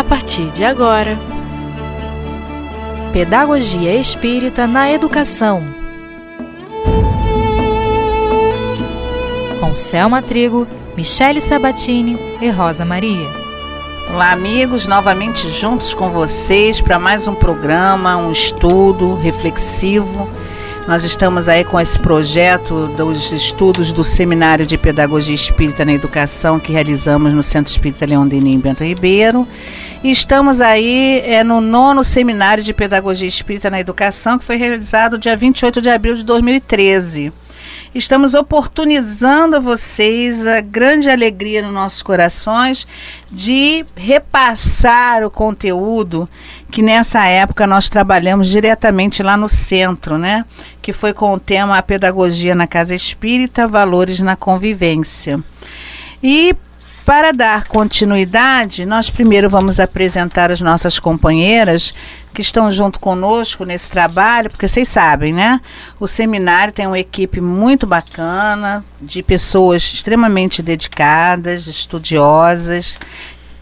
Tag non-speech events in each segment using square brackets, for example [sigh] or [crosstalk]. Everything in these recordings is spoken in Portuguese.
a partir de agora. Pedagogia Espírita na Educação. Com Selma Trigo, Michele Sabatini e Rosa Maria. Olá, amigos, novamente juntos com vocês para mais um programa, um estudo reflexivo nós estamos aí com esse projeto dos estudos do Seminário de Pedagogia Espírita na Educação que realizamos no Centro Espírita Leão Denis em Bento Ribeiro. E estamos aí é, no nono Seminário de Pedagogia Espírita na Educação que foi realizado dia 28 de abril de 2013. Estamos oportunizando a vocês a grande alegria nos nossos corações de repassar o conteúdo que nessa época nós trabalhamos diretamente lá no centro, né? Que foi com o tema A Pedagogia na Casa Espírita, Valores na Convivência. E para dar continuidade, nós primeiro vamos apresentar as nossas companheiras que estão junto conosco nesse trabalho, porque vocês sabem, né? O seminário tem uma equipe muito bacana, de pessoas extremamente dedicadas, estudiosas,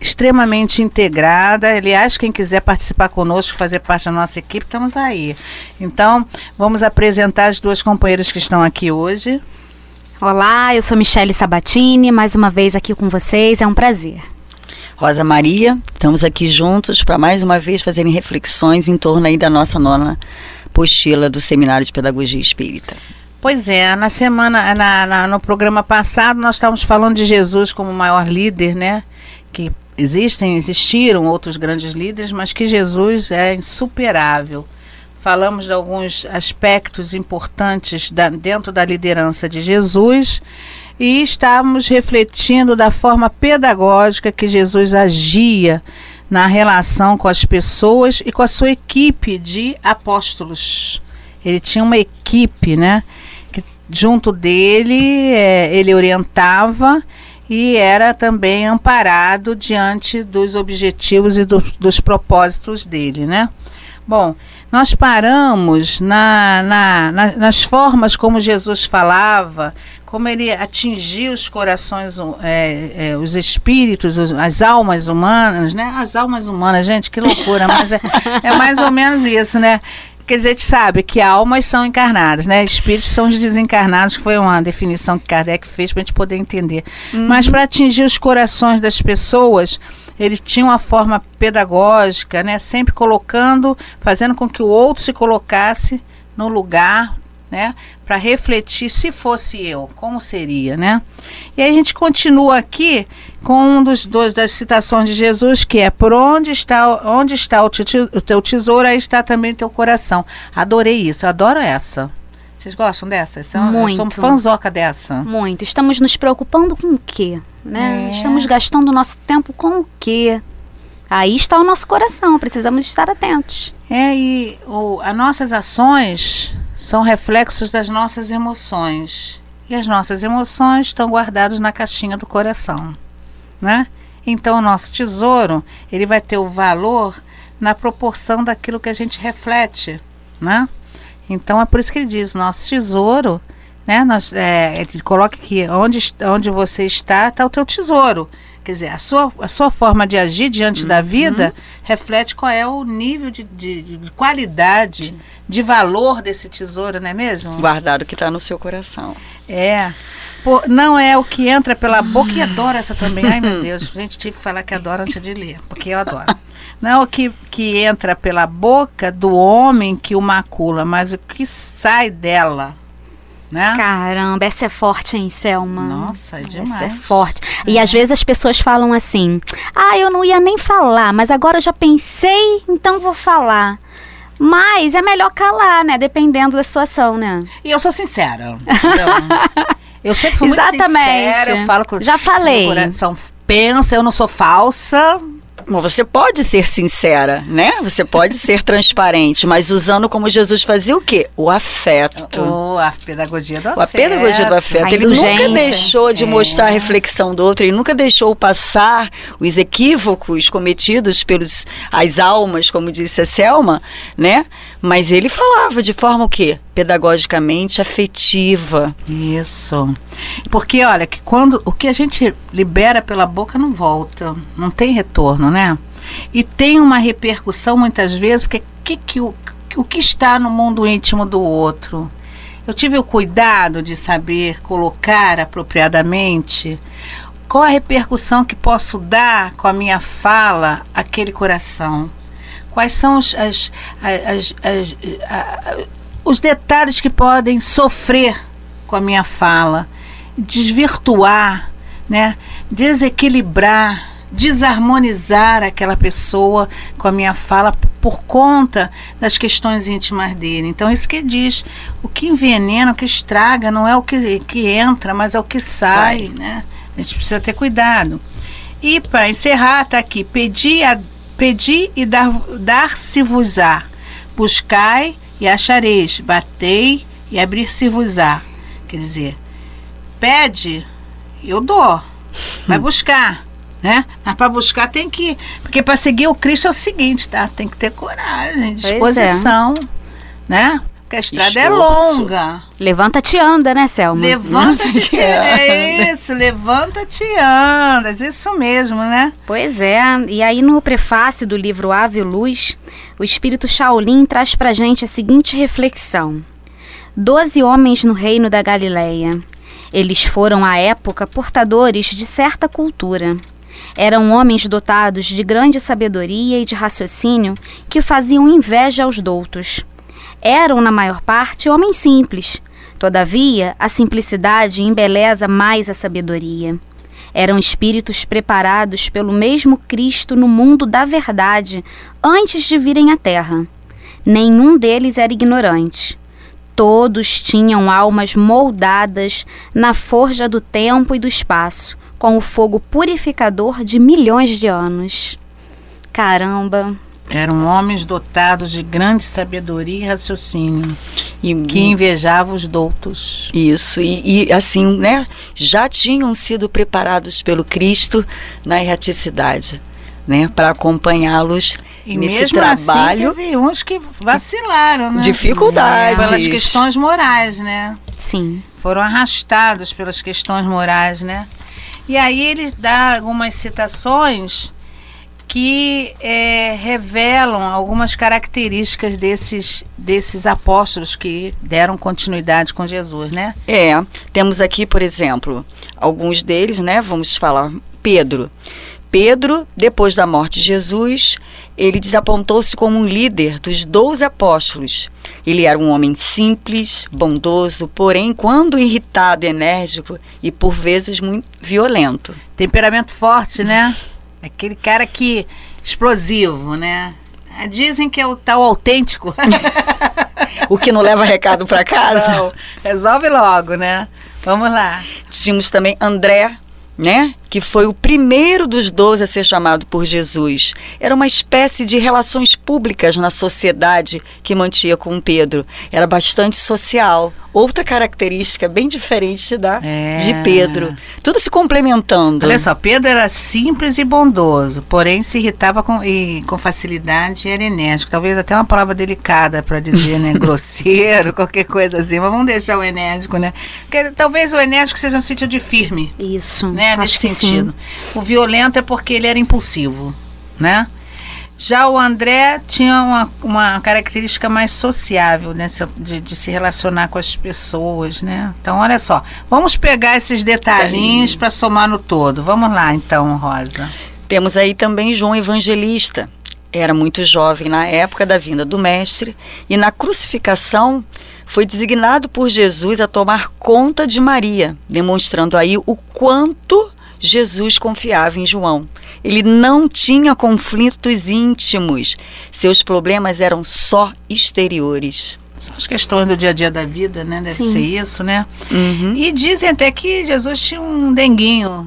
extremamente integrada. Aliás, quem quiser participar conosco, fazer parte da nossa equipe, estamos aí. Então, vamos apresentar as duas companheiras que estão aqui hoje. Olá, eu sou Michele Sabatini, mais uma vez aqui com vocês, é um prazer. Rosa Maria, estamos aqui juntos para mais uma vez fazerem reflexões em torno aí da nossa nona postila do Seminário de Pedagogia Espírita. Pois é, na semana, na, na, no programa passado, nós estávamos falando de Jesus como maior líder, né? Que existem, existiram outros grandes líderes, mas que Jesus é insuperável falamos de alguns aspectos importantes da, dentro da liderança de Jesus e estamos refletindo da forma pedagógica que Jesus agia na relação com as pessoas e com a sua equipe de apóstolos. Ele tinha uma equipe, né? Que junto dele é, ele orientava e era também amparado diante dos objetivos e do, dos propósitos dele, né? Bom, nós paramos na, na, na, nas formas como Jesus falava, como ele atingia os corações, é, é, os espíritos, os, as almas humanas, né? As almas humanas, gente, que loucura, mas é, é mais ou menos isso, né? Quer dizer, a gente sabe que almas são encarnadas, né? Espíritos são os desencarnados, que foi uma definição que Kardec fez para a gente poder entender. Uhum. Mas para atingir os corações das pessoas, ele tinha uma forma pedagógica, né? Sempre colocando, fazendo com que o outro se colocasse no lugar, né? Para refletir se fosse eu, como seria, né? E aí a gente continua aqui com um dos dois das citações de Jesus, que é por onde está onde está o, o teu tesouro, aí está também o teu coração. Adorei isso, adoro essa. Vocês gostam dessa? São, Muito. Sou fanzoca dessa. Muito. Estamos nos preocupando com o quê? Né? É. Estamos gastando o nosso tempo com o quê? Aí está o nosso coração, precisamos estar atentos. É, e o, as nossas ações são reflexos das nossas emoções. E as nossas emoções estão guardadas na caixinha do coração, né? Então o nosso tesouro, ele vai ter o valor na proporção daquilo que a gente reflete, né? Então é por isso que ele diz, nosso tesouro, né? Nós, é, ele coloca aqui, onde, onde você está, está o teu tesouro. Quer dizer, a sua, a sua forma de agir diante uhum. da vida reflete qual é o nível de, de, de qualidade, Sim. de valor desse tesouro, não é mesmo? Guardado que está no seu coração. É. Por, não é o que entra pela boca e adoro essa também. Ai, meu [laughs] Deus, a gente tive que falar que adora antes de ler, porque eu adoro. Não é o que, que entra pela boca do homem que o macula, mas o que sai dela. Né? Caramba, essa é forte, hein, Selma? Nossa, é demais. Essa é forte. É. E às vezes as pessoas falam assim: ah, eu não ia nem falar, mas agora eu já pensei, então vou falar. Mas é melhor calar, né? Dependendo da situação, né? E eu sou sincera. [laughs] eu sempre fui Exatamente. muito sincera. Eu falo com Já falei. coração pensa, eu não sou falsa. Você pode ser sincera, né? Você pode ser transparente, mas usando como Jesus fazia o quê? O afeto. Oh, a pedagogia do afeto. A pedagogia do afeto. ele nunca deixou de é. mostrar a reflexão do outro, ele nunca deixou passar os equívocos cometidos pelos as almas, como disse a Selma, né? Mas ele falava de forma o quê? Pedagogicamente afetiva. Isso. Porque olha, que quando o que a gente libera pela boca não volta, não tem retorno, né? E tem uma repercussão muitas vezes, porque que, que, o, o que está no mundo íntimo do outro? Eu tive o cuidado de saber colocar apropriadamente qual a repercussão que posso dar com a minha fala àquele coração. Quais são os, as, as, as, os detalhes que podem sofrer com a minha fala, desvirtuar, né? desequilibrar, desarmonizar aquela pessoa com a minha fala por conta das questões íntimas dele. Então, isso que diz: o que envenena, o que estraga, não é o que, que entra, mas é o que sai, sai. né? A gente precisa ter cuidado. E para encerrar, está aqui: pedi, a, pedi e dar, dar-se-vos-á, buscai e achareis, batei e abrir-se-vos-á. Quer dizer, pede, eu dou, vai hum. buscar né? Mas para buscar tem que. Porque para seguir o Cristo é o seguinte, tá? Tem que ter coragem, disposição, é. né? Porque a estrada é Esforço. é longa. Levanta-te anda, né, Selma? Levanta-te anda. É isso, levanta-te andas. Isso mesmo, né? Pois é. E aí no prefácio do livro Ave Luz, o espírito Shaolin traz pra gente a seguinte reflexão. Doze homens no reino da Galileia. Eles foram à época portadores de certa cultura eram homens dotados de grande sabedoria e de raciocínio que faziam inveja aos doutos. Eram, na maior parte, homens simples. Todavia, a simplicidade embeleza mais a sabedoria. Eram espíritos preparados pelo mesmo Cristo no mundo da verdade antes de virem à Terra. Nenhum deles era ignorante. Todos tinham almas moldadas na forja do tempo e do espaço, com o fogo purificador de milhões de anos. Caramba! Eram homens dotados de grande sabedoria e raciocínio, e, que invejavam os doutos. Isso, e, e, assim, né? Já tinham sido preparados pelo Cristo na erraticidade, né? Para acompanhá-los nesse mesmo trabalho. Assim, teve uns que vacilaram, né? Dificuldades. Pelas questões morais, né? Sim. Foram arrastados pelas questões morais, né? E aí ele dá algumas citações que é, revelam algumas características desses, desses apóstolos que deram continuidade com Jesus, né? É, temos aqui, por exemplo, alguns deles, né? Vamos falar Pedro. Pedro, depois da morte de Jesus, ele desapontou-se como um líder dos doze apóstolos. Ele era um homem simples, bondoso, porém, quando irritado, enérgico e por vezes muito violento. Temperamento forte, né? Aquele cara que explosivo, né? Dizem que é o tal autêntico. [laughs] o que não leva recado para casa. Não, resolve logo, né? Vamos lá. Tínhamos também André, né? Que foi o primeiro dos doze a ser chamado por Jesus. Era uma espécie de relações públicas na sociedade que mantinha com Pedro. Era bastante social. Outra característica bem diferente da é. de Pedro. Tudo se complementando. Olha só, Pedro era simples e bondoso, porém se irritava com, e, com facilidade e era enérgico. Talvez até uma palavra delicada para dizer, né? [laughs] Grosseiro, qualquer coisa assim. Mas vamos deixar o enérgico, né? Porque, talvez o enérgico seja um sentido de firme. Isso. Né? Nesse sentido. Sim. O violento é porque ele era impulsivo, né? Já o André tinha uma, uma característica mais sociável, né? De, de, se relacionar com as pessoas, né? Então, olha só. Vamos pegar esses detalhinhos para somar no todo. Vamos lá, então, Rosa. Temos aí também João Evangelista. Era muito jovem na época da vinda do Mestre e na crucificação foi designado por Jesus a tomar conta de Maria, demonstrando aí o quanto Jesus confiava em João. Ele não tinha conflitos íntimos. Seus problemas eram só exteriores. São as questões do dia a dia da vida, né? Deve Sim. ser isso, né? Uhum. E dizem até que Jesus tinha um denguinho.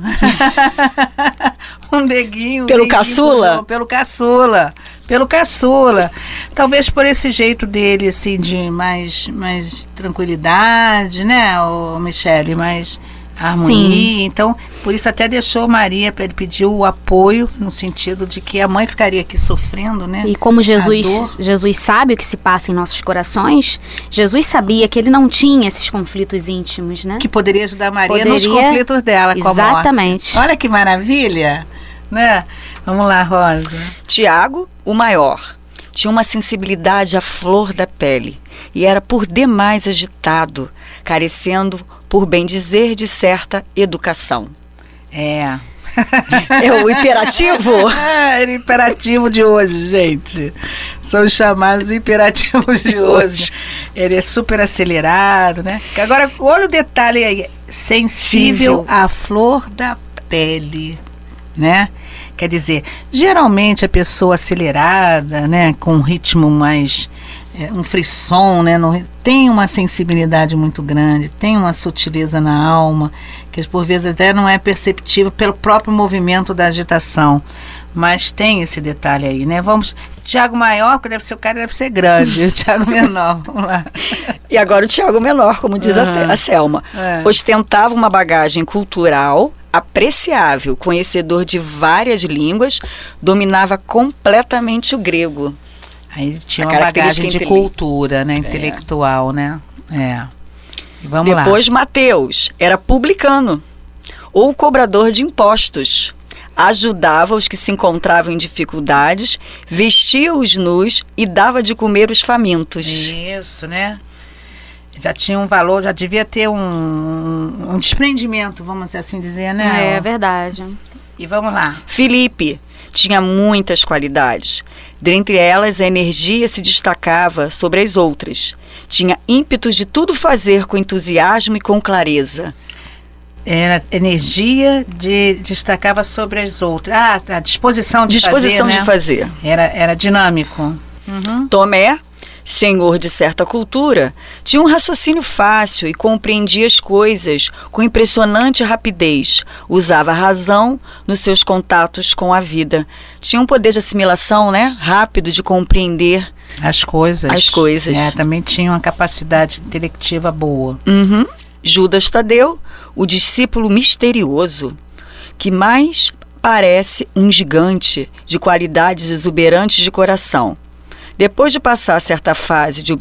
[laughs] um denguinho. Pelo denguinho caçula? pelo caçula. Pelo caçula. Talvez por esse jeito dele, assim, de mais, mais tranquilidade, né, o Michele? Mais harmonia. Sim. Então, por isso até deixou Maria para ele pedir o apoio no sentido de que a mãe ficaria aqui sofrendo, né? E como Jesus, Jesus sabe o que se passa em nossos corações, Jesus sabia que ele não tinha esses conflitos íntimos, né? Que poderia ajudar Maria poderia... nos conflitos dela com Exatamente. a morte. Olha que maravilha, né? Vamos lá, Rosa. Tiago, o maior, tinha uma sensibilidade à flor da pele e era por demais agitado, carecendo, por bem dizer, de certa educação. É. [laughs] É o imperativo? [laughs] é, o imperativo de hoje, gente. São os chamados imperativos de [laughs] hoje. Ele é super acelerado, né? Agora, olha o detalhe aí. Sensível à flor da pele, né? Quer dizer, geralmente a pessoa acelerada, né, com um ritmo mais é, um frisson, né, no, tem uma sensibilidade muito grande, tem uma sutileza na alma, que por vezes até não é perceptível pelo próprio movimento da agitação. Mas tem esse detalhe aí, né? Vamos. Tiago maior, porque deve ser o cara deve ser grande, o [laughs] Tiago menor. Vamos lá. E agora o Tiago menor, como diz uhum. a, a Selma. É. Ostentava uma bagagem cultural apreciável, conhecedor de várias línguas, dominava completamente o grego. Aí tinha uma bagagem de cultura, né, é. intelectual, né? É. Vamos Depois lá. Mateus era publicano ou cobrador de impostos. Ajudava os que se encontravam em dificuldades, vestia os nus e dava de comer os famintos. Isso, né? Já tinha um valor, já devia ter um, um desprendimento, vamos assim dizer, né? É, é verdade. E vamos lá. Felipe tinha muitas qualidades. Dentre elas, a energia se destacava sobre as outras. Tinha ímpeto de tudo fazer com entusiasmo e com clareza. Era energia de destacava sobre as outras. Ah, a disposição de disposição fazer. Disposição de né? fazer. Era, era dinâmico. Uhum. Tomé senhor de certa cultura, tinha um raciocínio fácil e compreendia as coisas com impressionante rapidez. Usava a razão nos seus contatos com a vida. Tinha um poder de assimilação, né? Rápido de compreender as coisas. As coisas. É, também tinha uma capacidade intelectiva boa. Uhum. Judas Tadeu, o discípulo misterioso, que mais parece um gigante de qualidades exuberantes de coração depois de passar certa fase de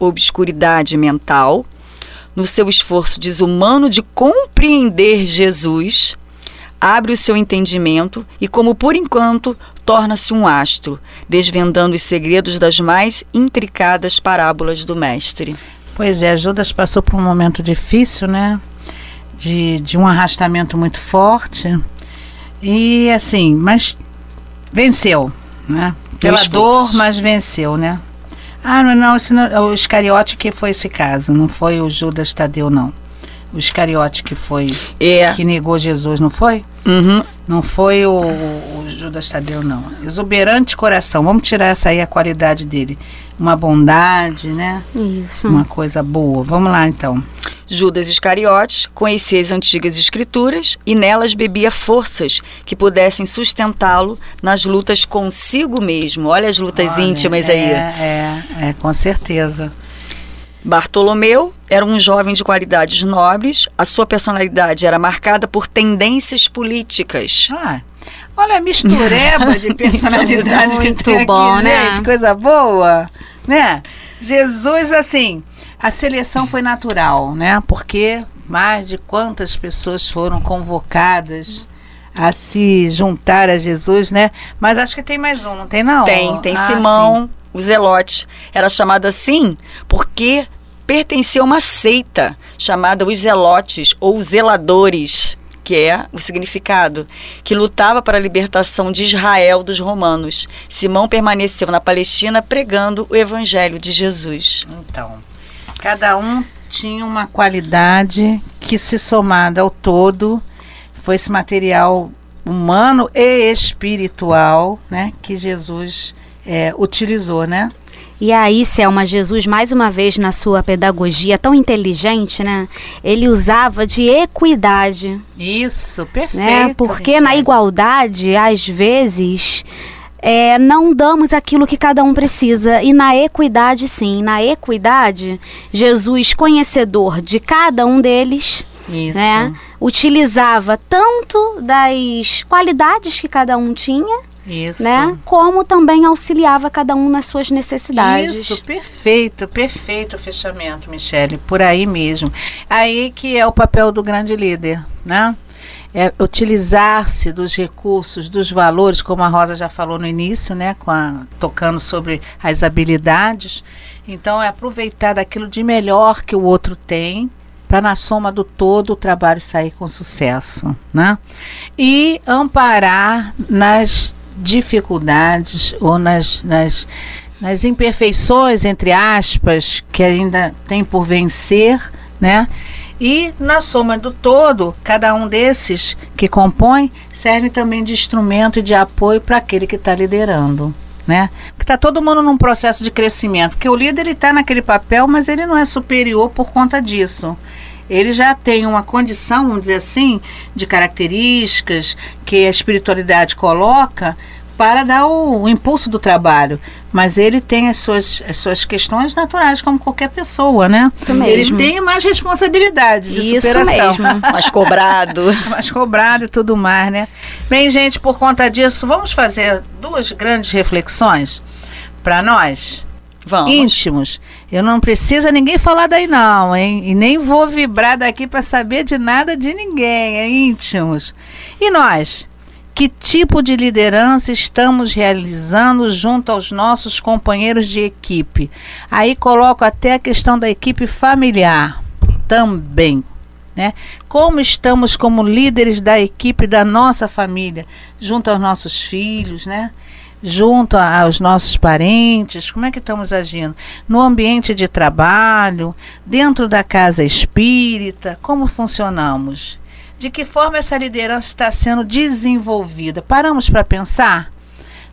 obscuridade mental, no seu esforço desumano de compreender Jesus, abre o seu entendimento e, como por enquanto, torna-se um astro, desvendando os segredos das mais intricadas parábolas do Mestre. Pois é, Judas passou por um momento difícil, né? De, de um arrastamento muito forte. E assim, mas venceu, né? Pela dor, mas venceu, né? Ah, não, não, não, é o Iscariote que foi esse caso, não foi o Judas Tadeu, não. O Iscariote que foi, é. que negou Jesus, não foi? Uhum. Não foi o, o, Judas Tadeu, não. Exuberante coração, vamos tirar essa aí, a qualidade dele. Uma bondade, né? Isso. Uma coisa boa. Vamos lá, então. Judas Iscariotes conhecia as antigas escrituras e nelas bebia forças que pudessem sustentá-lo nas lutas consigo mesmo. Olha as lutas Olha, íntimas é, aí. É, é, com certeza. Bartolomeu era um jovem de qualidades nobres, a sua personalidade era marcada por tendências políticas. Ah, olha a mistureba de [laughs] personalidades que tem bom, aqui, né? gente, coisa boa, né? Jesus, assim, a seleção foi natural, né? Porque mais de quantas pessoas foram convocadas a se juntar a Jesus, né? Mas acho que tem mais um, não tem não? Tem, tem ah, Simão, sim. O Zelote. Era chamado assim porque pertencia a uma seita chamada os Zelotes ou Zeladores, que é o significado, que lutava para a libertação de Israel dos romanos. Simão permaneceu na Palestina pregando o evangelho de Jesus. Então, Cada um tinha uma qualidade que se somada ao todo foi esse material humano e espiritual, né, que Jesus é, utilizou, né? E aí, Selma, Jesus, mais uma vez na sua pedagogia tão inteligente, né? Ele usava de equidade. Isso, perfeito. Né? Porque na igualdade, às vezes, é, não damos aquilo que cada um precisa. E na equidade, sim. Na equidade, Jesus, conhecedor de cada um deles, né, utilizava tanto das qualidades que cada um tinha. Isso. Né? Como também auxiliava cada um nas suas necessidades. Isso, perfeito, perfeito o fechamento, Michele, por aí mesmo. Aí que é o papel do grande líder, né? é utilizar-se dos recursos, dos valores, como a Rosa já falou no início, né, a, tocando sobre as habilidades. Então, é aproveitar daquilo de melhor que o outro tem, para na soma do todo o trabalho sair com sucesso, né? E amparar nas dificuldades ou nas, nas, nas imperfeições, entre aspas, que ainda tem por vencer, né? E na soma do todo, cada um desses que compõe serve também de instrumento e de apoio para aquele que está liderando. Né? Porque está todo mundo num processo de crescimento. Porque o líder está naquele papel, mas ele não é superior por conta disso. Ele já tem uma condição, vamos dizer assim, de características que a espiritualidade coloca para dar o, o, impulso do trabalho. Mas ele tem as suas, as suas questões naturais, como qualquer pessoa, né? Isso mesmo. Ele tem mais responsabilidade de Isso superação. mesmo. mais cobrado. [laughs] mais cobrado e tudo mais, né? Bem, gente, por conta disso, vamos fazer duas grandes reflexões para nós. Vamos. íntimos. Eu não precisa ninguém falar daí não, hein? E nem vou vibrar daqui para saber de nada de ninguém, é íntimos. E nós, que tipo de liderança estamos realizando junto aos nossos companheiros de equipe? Aí coloco até a questão da equipe familiar também. Né? Como estamos como líderes da equipe da nossa família, junto aos nossos filhos, né? Junto aos nossos parentes, como é que estamos agindo? No ambiente de trabalho, dentro da casa espírita, como funcionamos? de que forma essa liderança está sendo desenvolvida. Paramos para pensar,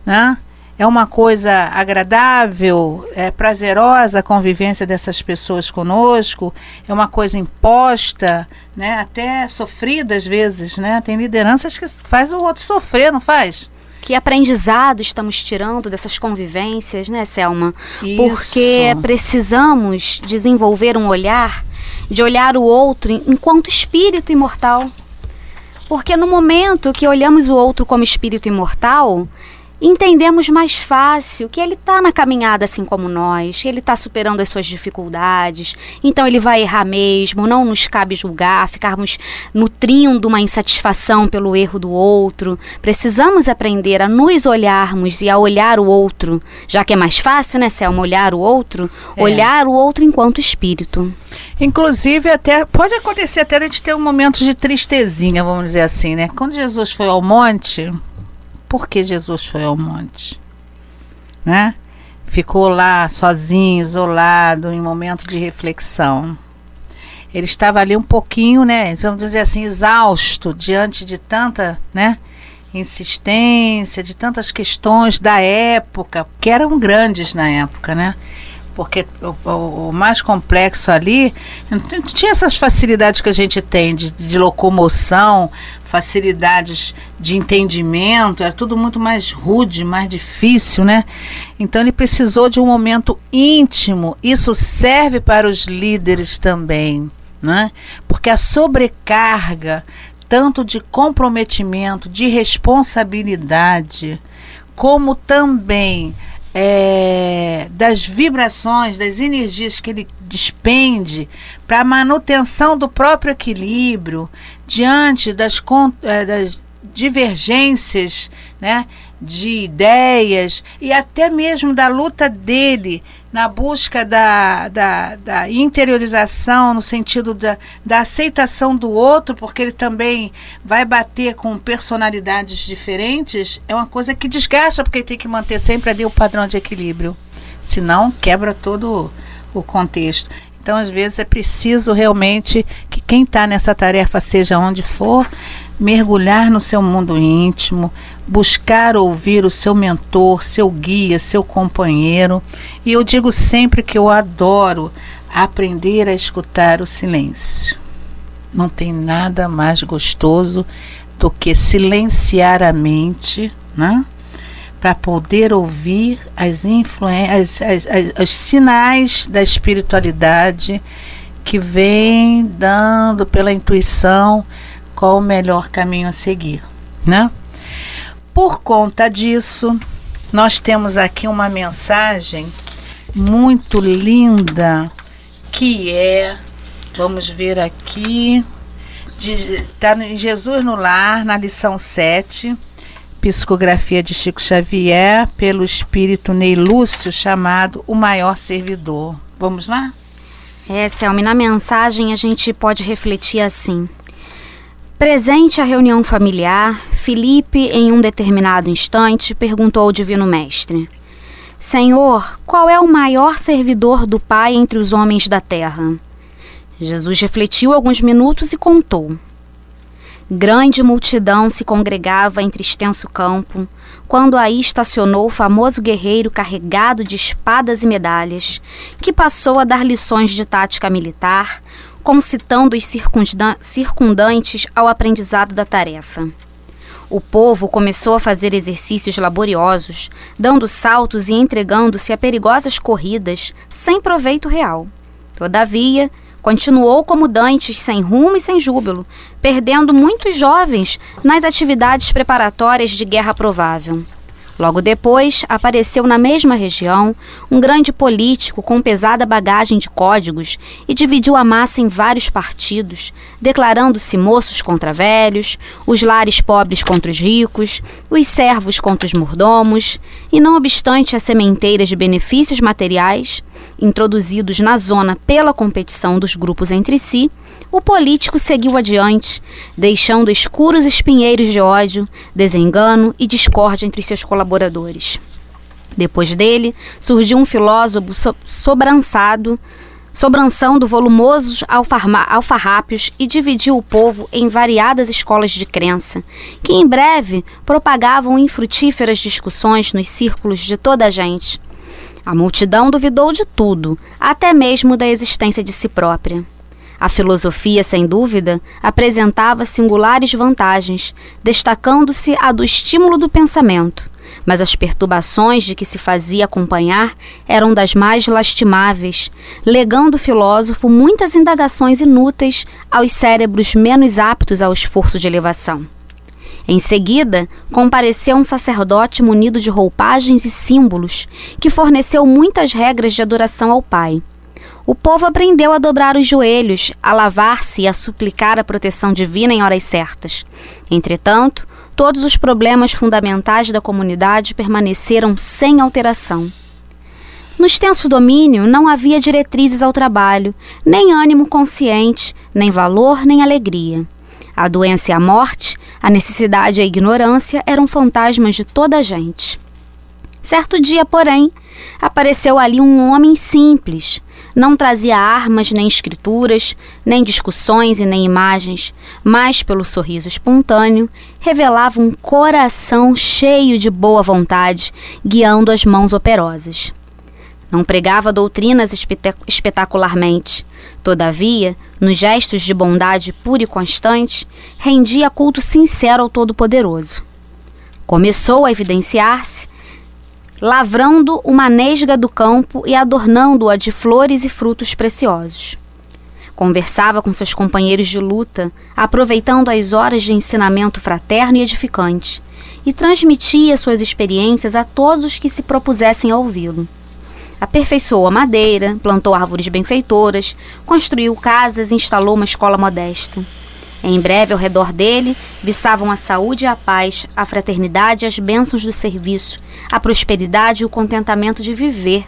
né? É uma coisa agradável, é prazerosa a convivência dessas pessoas conosco, é uma coisa imposta, né? Até sofrida às vezes, né? Tem lideranças que faz o outro sofrer, não faz? Que aprendizado estamos tirando dessas convivências, né, Selma? Isso. Porque precisamos desenvolver um olhar de olhar o outro enquanto espírito imortal. Porque no momento que olhamos o outro como espírito imortal, entendemos mais fácil que ele está na caminhada assim como nós, ele está superando as suas dificuldades, então ele vai errar mesmo, não nos cabe julgar, ficarmos nutrindo uma insatisfação pelo erro do outro. Precisamos aprender a nos olharmos e a olhar o outro, já que é mais fácil, né, Selma, olhar o outro, é. olhar o outro enquanto espírito. Inclusive, até pode acontecer até a gente ter um momento de tristezinha, vamos dizer assim, né? Quando Jesus foi ao monte, por que Jesus foi ao monte? Né? Ficou lá sozinho, isolado, em momento de reflexão. Ele estava ali um pouquinho, né, vamos dizer assim, exausto diante de tanta, né, insistência, de tantas questões da época, que eram grandes na época, né? Porque o, o, mais complexo ali não tinha essas facilidades que a gente tem de, de, locomoção, facilidades de entendimento, era tudo muito mais rude, mais difícil, né? Então ele precisou de um momento íntimo. Isso serve para os líderes também, né? Porque a sobrecarga tanto de comprometimento, de responsabilidade, como também é, das vibrações, das energias que ele despende para a manutenção do próprio equilíbrio diante das, é, das divergências né, de ideias e até mesmo da luta dele na busca da, da, da interiorização, no sentido da, da aceitação do outro, porque ele também vai bater com personalidades diferentes, é uma coisa que desgasta, porque tem que manter sempre ali o padrão de equilíbrio. Senão, quebra todo o contexto. Então, às vezes, é preciso realmente que quem está nessa tarefa, seja onde for, mergulhar no seu mundo íntimo, buscar ouvir o seu mentor, seu guia, seu companheiro. E eu digo sempre que eu adoro aprender a escutar o silêncio. Não tem nada mais gostoso do que silenciar a mente, né? Para poder ouvir as influências, as, as, os sinais da espiritualidade que vem dando pela intuição qual o melhor caminho a seguir, né? Por conta disso, nós temos aqui uma mensagem muito linda que é, vamos ver aqui, Está em Jesus no Lar, na lição 7, psicografia de Chico Xavier, pelo espírito Ney Lúcio, chamado O Maior Servidor. Vamos lá? É, Selma, na mensagem a gente pode refletir assim. Presente à reunião familiar, Felipe, em um determinado instante, perguntou ao Divino Mestre: Senhor, qual é o maior servidor do Pai entre os homens da terra? Jesus refletiu alguns minutos e contou. Grande multidão se congregava entre extenso campo, quando aí estacionou o famoso guerreiro carregado de espadas e medalhas, que passou a dar lições de tática militar, concitando os circundantes ao aprendizado da tarefa. O povo começou a fazer exercícios laboriosos, dando saltos e entregando-se a perigosas corridas, sem proveito real. Todavia, Continuou como dantes, sem rumo e sem júbilo, perdendo muitos jovens nas atividades preparatórias de guerra provável. Logo depois, apareceu na mesma região um grande político com pesada bagagem de códigos e dividiu a massa em vários partidos, declarando-se moços contra velhos, os lares pobres contra os ricos, os servos contra os mordomos, e não obstante as sementeiras de benefícios materiais, introduzidos na zona pela competição dos grupos entre si, o político seguiu adiante, deixando escuros espinheiros de ódio, desengano e discórdia entre seus colaboradores. Depois dele, surgiu um filósofo so sobrançado, sobrançando volumosos alfarrápios e dividiu o povo em variadas escolas de crença, que em breve propagavam infrutíferas discussões nos círculos de toda a gente. A multidão duvidou de tudo, até mesmo da existência de si própria. A filosofia, sem dúvida, apresentava singulares vantagens, destacando-se a do estímulo do pensamento, mas as perturbações de que se fazia acompanhar eram das mais lastimáveis, legando o filósofo muitas indagações inúteis aos cérebros menos aptos ao esforço de elevação. Em seguida, compareceu um sacerdote munido de roupagens e símbolos, que forneceu muitas regras de adoração ao Pai. O povo aprendeu a dobrar os joelhos, a lavar-se e a suplicar a proteção divina em horas certas. Entretanto, todos os problemas fundamentais da comunidade permaneceram sem alteração. No extenso domínio não havia diretrizes ao trabalho, nem ânimo consciente, nem valor, nem alegria. A doença e a morte, a necessidade e a ignorância eram fantasmas de toda a gente. Certo dia, porém, apareceu ali um homem simples. Não trazia armas, nem escrituras, nem discussões e nem imagens, mas, pelo sorriso espontâneo, revelava um coração cheio de boa vontade, guiando as mãos operosas. Não pregava doutrinas espetacularmente. Todavia, nos gestos de bondade pura e constante, rendia culto sincero ao Todo-Poderoso. Começou a evidenciar-se lavrando uma nesga do campo e adornando-a de flores e frutos preciosos. Conversava com seus companheiros de luta, aproveitando as horas de ensinamento fraterno e edificante, e transmitia suas experiências a todos os que se propusessem a ouvi-lo. Aperfeiçoou a madeira, plantou árvores benfeitoras, construiu casas e instalou uma escola modesta. Em breve, ao redor dele, viçavam a saúde e a paz, a fraternidade e as bênçãos do serviço, a prosperidade e o contentamento de viver.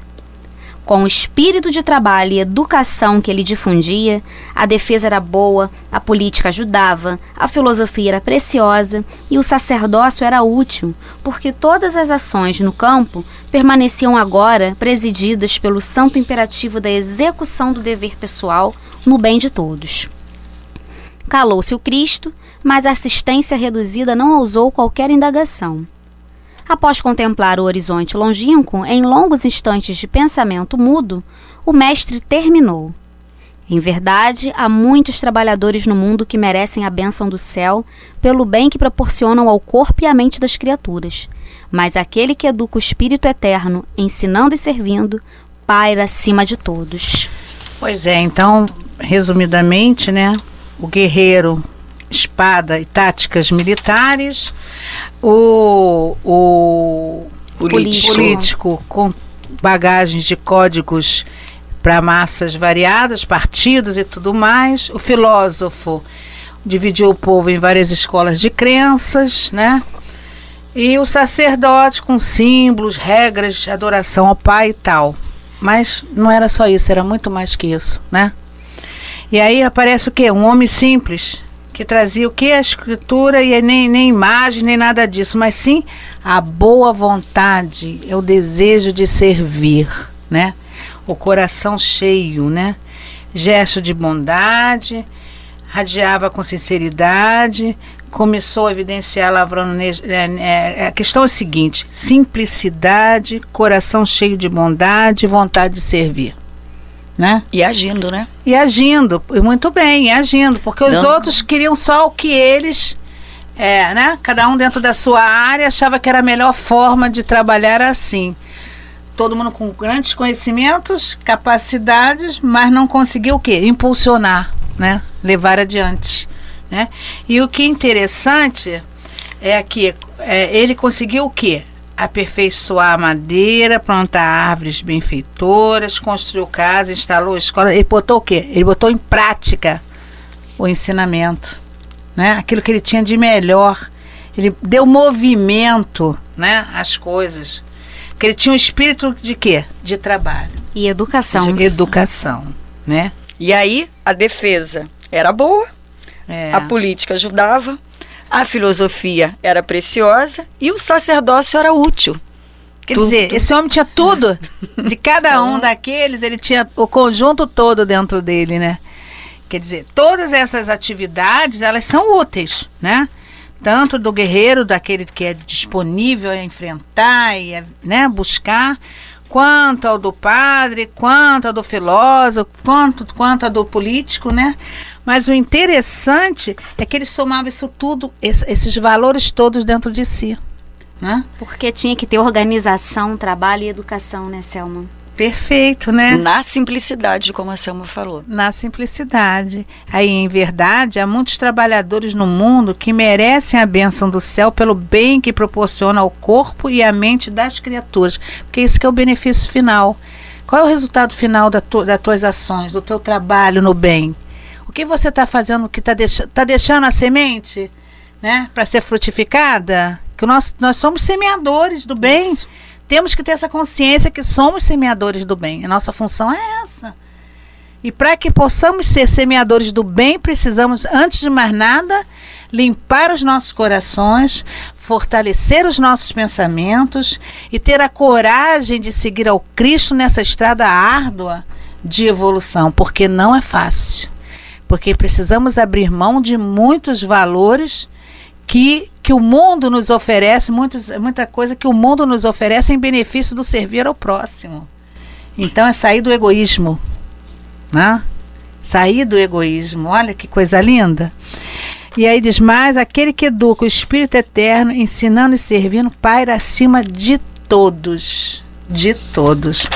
Com o espírito de trabalho e educação que ele difundia, a defesa era boa, a política ajudava, a filosofia era preciosa e o sacerdócio era útil, porque todas as ações no campo permaneciam agora presididas pelo santo imperativo da execução do dever pessoal no bem de todos. Calou-se o Cristo, mas a assistência reduzida não ousou qualquer indagação. Após contemplar o horizonte longínquo em longos instantes de pensamento mudo, o mestre terminou. Em verdade, há muitos trabalhadores no mundo que merecem a bênção do céu pelo bem que proporcionam ao corpo e à mente das criaturas. Mas aquele que educa o espírito eterno, ensinando e servindo, paira acima de todos. Pois é, então, resumidamente, né? O guerreiro, espada e táticas militares, o, o político. político com bagagens de códigos para massas variadas, partidos e tudo mais, o filósofo, dividiu o povo em várias escolas de crenças, né? E o sacerdote com símbolos, regras, adoração ao pai e tal. Mas não era só isso, era muito mais que isso, né? E aí aparece o quê? Um homem simples, que trazia o que? A escritura e nem, nem imagem, nem nada disso, mas sim a boa vontade, é o desejo de servir, né? O coração cheio, né? Gesto de bondade, radiava com sinceridade, começou a evidenciar lavrando. É, é, a questão é a seguinte: simplicidade, coração cheio de bondade, vontade de servir. Né? E agindo, né? E agindo, e muito bem, e agindo, porque os Não. outros queriam só o que eles, é, né? Cada um dentro da sua área achava que era a melhor forma de trabalhar assim. Todo mundo com grandes conhecimentos, capacidades, mas não conseguiu o quê? Impulsionar, né? Levar adiante. Né? E o que é interessante é que é, ele conseguiu o quê? Aperfeiçoar a madeira, plantar árvores benfeitoras, construiu casa, instalou escola. Ele botou o quê? Ele botou em prática o ensinamento, né? Aquilo que ele tinha de melhor. Ele deu movimento, né, às coisas. Porque ele tinha um espírito de quê? De trabalho. E educação. De educação, né? E aí a defesa era boa, é. A política ajudava, a filosofia era preciosa e o sacerdócio era útil. Quer tudo. dizer, esse homem tinha tudo. De cada um [laughs] daqueles, ele tinha o conjunto todo dentro dele, né? Quer dizer, todas essas atividades, elas são úteis, né? Tanto do guerreiro, daquele que é disponível a enfrentar e a, né, buscar, quanto ao do padre, quanto ao do filósofo, quanto, quanto ao do político, né? Mas o interessante é que ele somava isso tudo, esses valores todos dentro de si. Né? Porque tinha que ter organização, trabalho e educação, né, Selma? Perfeito, né? Na simplicidade, como a Selma falou. Na simplicidade. Aí, em verdade, há muitos trabalhadores no mundo que merecem a bênção do céu pelo bem que proporciona ao corpo e à mente das criaturas. Porque isso que é o benefício final. Qual é o resultado final da tu, das tuas ações, do teu trabalho no bem? O que você está fazendo que está deix tá deixando a semente né, para ser frutificada? Que nós, nós somos semeadores do bem. Isso. Temos que ter essa consciência que somos semeadores do bem. A nossa função é essa. E para que possamos ser semeadores do bem, precisamos, antes de mais nada, limpar os nossos corações, fortalecer os nossos pensamentos e ter a coragem de seguir ao Cristo nessa estrada árdua de evolução, porque não é fácil porque precisamos abrir mão de muitos valores que, que o mundo nos oferece, muitos, muita coisa que o mundo nos oferece em benefício do servir ao próximo. Então é sair do egoísmo, né? Sair do egoísmo, olha que coisa linda. E aí diz mais: aquele que educa o Espírito Eterno, ensinando e servindo, paira acima de todos. De todos.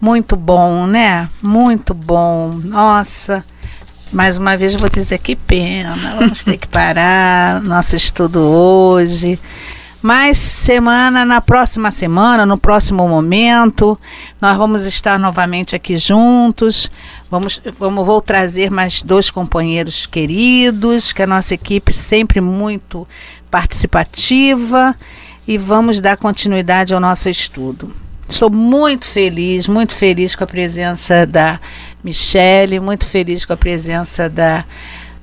Muito bom, né? Muito bom. Nossa. Mais uma vez vou dizer que pena, vamos ter que parar [laughs] nosso estudo hoje. Mas semana, na próxima semana, no próximo momento, nós vamos estar novamente aqui juntos. Vamos, vamos vou trazer mais dois companheiros queridos, que a nossa equipe sempre muito participativa, e vamos dar continuidade ao nosso estudo. Estou muito feliz, muito feliz com a presença da Michele, muito feliz com a presença da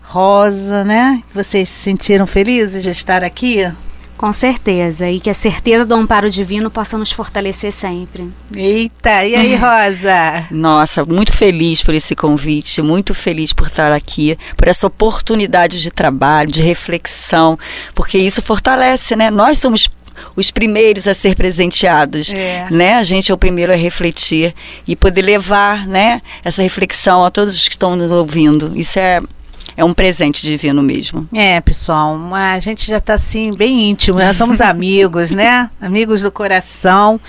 Rosa, né? Vocês se sentiram felizes de estar aqui? Com certeza, e que a certeza do amparo divino possa nos fortalecer sempre. Eita, e aí, [laughs] Rosa? Nossa, muito feliz por esse convite, muito feliz por estar aqui, por essa oportunidade de trabalho, de reflexão, porque isso fortalece, né? Nós somos os primeiros a ser presenteados, é. né? A gente é o primeiro a refletir e poder levar, né, essa reflexão a todos os que estão nos ouvindo. Isso é é um presente divino mesmo. É, pessoal, a gente já está assim bem íntimo, nós somos [laughs] amigos, né? Amigos do coração.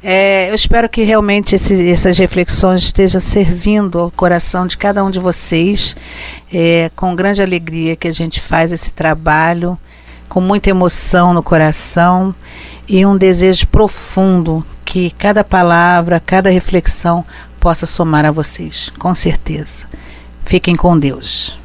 É, eu espero que realmente esse, essas reflexões estejam servindo ao coração de cada um de vocês, é, com grande alegria que a gente faz esse trabalho com muita emoção no coração e um desejo profundo que cada palavra, cada reflexão possa somar a vocês, com certeza. Fiquem com Deus.